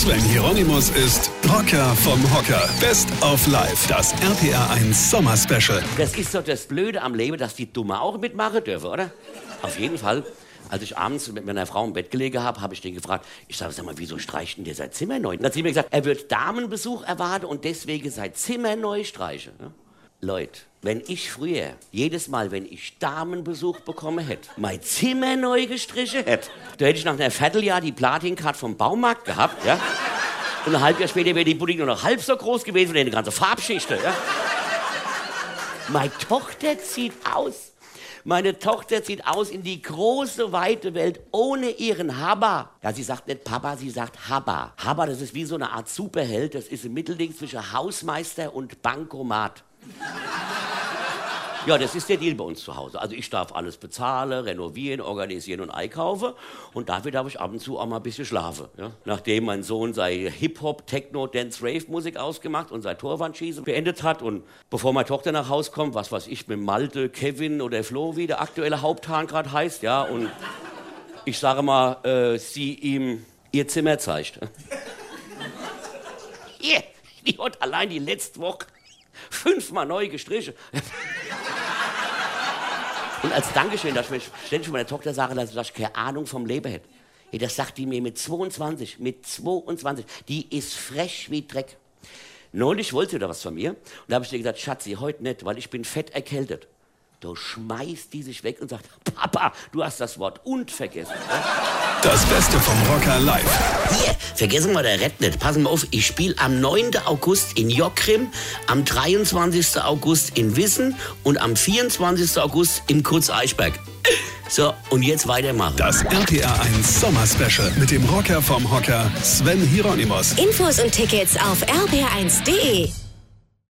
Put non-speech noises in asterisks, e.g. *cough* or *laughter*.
Sven Hieronymus ist Rocker vom Hocker. Best of Life, das RPR1 Sommer Special. Das ist doch das Blöde am Leben, dass die Dumme auch mitmachen dürfen, oder? Auf jeden Fall. Als ich abends mit meiner Frau im Bett gelegen habe, habe ich den gefragt, ich sage, sag mal, wieso streicht denn der sein Zimmer neu? Dann hat sie mir gesagt, er wird Damenbesuch erwarten und deswegen sein Zimmer neu streichen. Ja? Leute, wenn ich früher, jedes Mal, wenn ich Damenbesuch bekommen hätte, mein Zimmer neu gestrichen hätte, da hätte ich nach einem Vierteljahr die Platincard vom Baumarkt gehabt, ja? Und ein halbes Jahr später wäre die Boutique nur noch halb so groß gewesen wie eine ganze Farbschichte, ja? Meine Tochter zieht aus. Meine Tochter zieht aus in die große, weite Welt ohne ihren Habba. Ja, sie sagt nicht Papa, sie sagt Habba. Habba, das ist wie so eine Art Superheld. Das ist ein Mittelding zwischen Hausmeister und Bankomat. Ja, das ist der Deal bei uns zu Hause. Also ich darf alles bezahlen, renovieren, organisieren und einkaufen. Und dafür darf ich ab und zu auch mal ein bisschen schlafen. Ja? Nachdem mein Sohn seine Hip-Hop, Techno, Dance, Rave-Musik ausgemacht und sein Torwandschießen beendet hat. Und bevor meine Tochter nach Hause kommt, was weiß ich, mit Malte, Kevin oder Flo, wie der aktuelle Haupthahn gerade heißt, ja, und ich sage mal, äh, sie ihm ihr Zimmer zeigt. *laughs* Hier, die hat allein die letzte Woche fünfmal neu gestrichen. Und als Dankeschön, dass ich ständig meiner Tochter sage, dass ich keine Ahnung vom Leben hätte. Ja, das sagt die mir mit 22, mit 22. Die ist frech wie Dreck. Neulich wollte sie da was von mir. Und da habe ich ihr gesagt, Schatzi, heute nicht, weil ich bin fett erkältet. Da schmeißt die sich weg und sagt, Papa, du hast das Wort und vergessen. Das Beste vom Rocker live. Hier, vergessen wir der Red nicht. Passen wir auf, ich spiele am 9. August in Jockrim, am 23. August in Wissen und am 24. August in Kurz-Eichberg. So, und jetzt weitermachen. Das RPR1 Sommer Special mit dem Rocker vom Hocker Sven Hieronymus. Infos und Tickets auf rb1.de.